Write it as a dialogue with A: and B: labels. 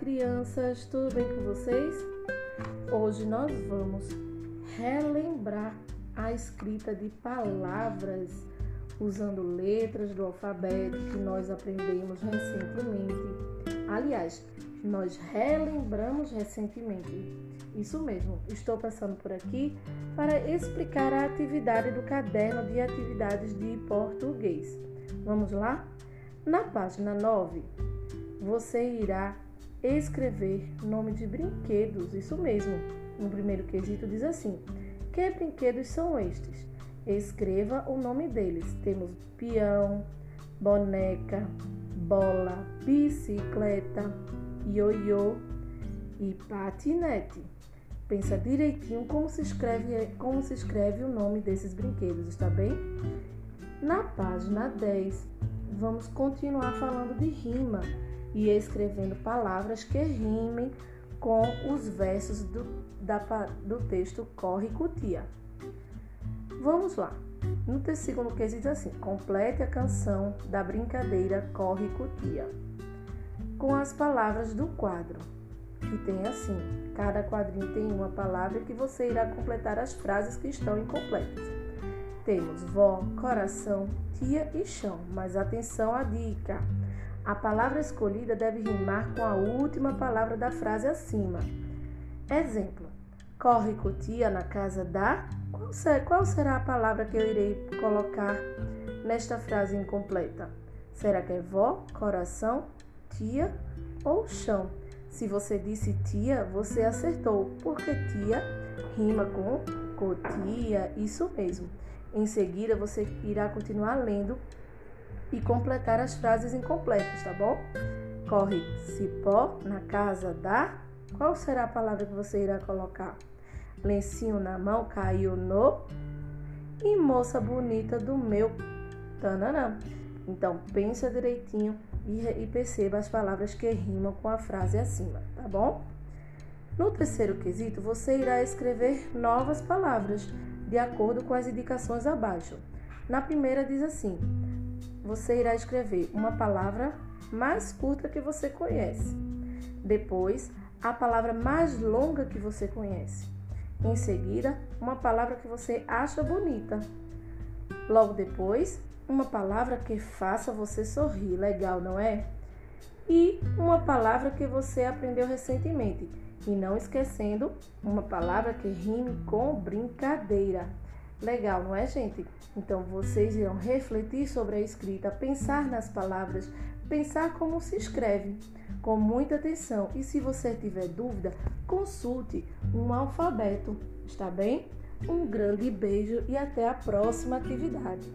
A: crianças, tudo bem com vocês? Hoje nós vamos relembrar a escrita de palavras usando letras do alfabeto que nós aprendemos recentemente. Aliás, nós relembramos recentemente. Isso mesmo, estou passando por aqui para explicar a atividade do caderno de atividades de português. Vamos lá? Na página 9, você irá escrever nome de brinquedos, isso mesmo. No primeiro quesito diz assim: Que brinquedos são estes? Escreva o nome deles. Temos peão, boneca, bola, bicicleta, ioiô e patinete. Pensa direitinho como se escreve, como se escreve o nome desses brinquedos, está bem? Na página 10, vamos continuar falando de rima e escrevendo palavras que rimem com os versos do, da, do texto Corre Cutia. Vamos lá. No segundo quesito diz assim: complete a canção da brincadeira Corre Cutia com as palavras do quadro, que tem assim: cada quadrinho tem uma palavra que você irá completar as frases que estão incompletas. Temos vó, coração, tia e chão, mas atenção à dica. A palavra escolhida deve rimar com a última palavra da frase acima. Exemplo: Corre com tia na casa da. Qual será a palavra que eu irei colocar nesta frase incompleta? Será que é vó, coração, tia ou chão? Se você disse tia, você acertou, porque tia rima com cotia, isso mesmo. Em seguida, você irá continuar lendo e completar as frases incompletas, tá bom? Corre cipó na casa da. Qual será a palavra que você irá colocar? Lencinho na mão caiu no. E moça bonita do meu. Tananã. Então, pensa direitinho e, e perceba as palavras que rimam com a frase acima, tá bom? No terceiro quesito, você irá escrever novas palavras, de acordo com as indicações abaixo. Na primeira, diz assim: você irá escrever uma palavra mais curta que você conhece. Depois, a palavra mais longa que você conhece. Em seguida, uma palavra que você acha bonita. Logo depois, uma palavra que faça você sorrir. Legal, não é? E uma palavra que você aprendeu recentemente. E não esquecendo, uma palavra que rime com brincadeira. Legal, não é, gente? Então vocês irão refletir sobre a escrita, pensar nas palavras, pensar como se escreve, com muita atenção. E se você tiver dúvida, consulte um alfabeto, está bem? Um grande beijo e até a próxima atividade.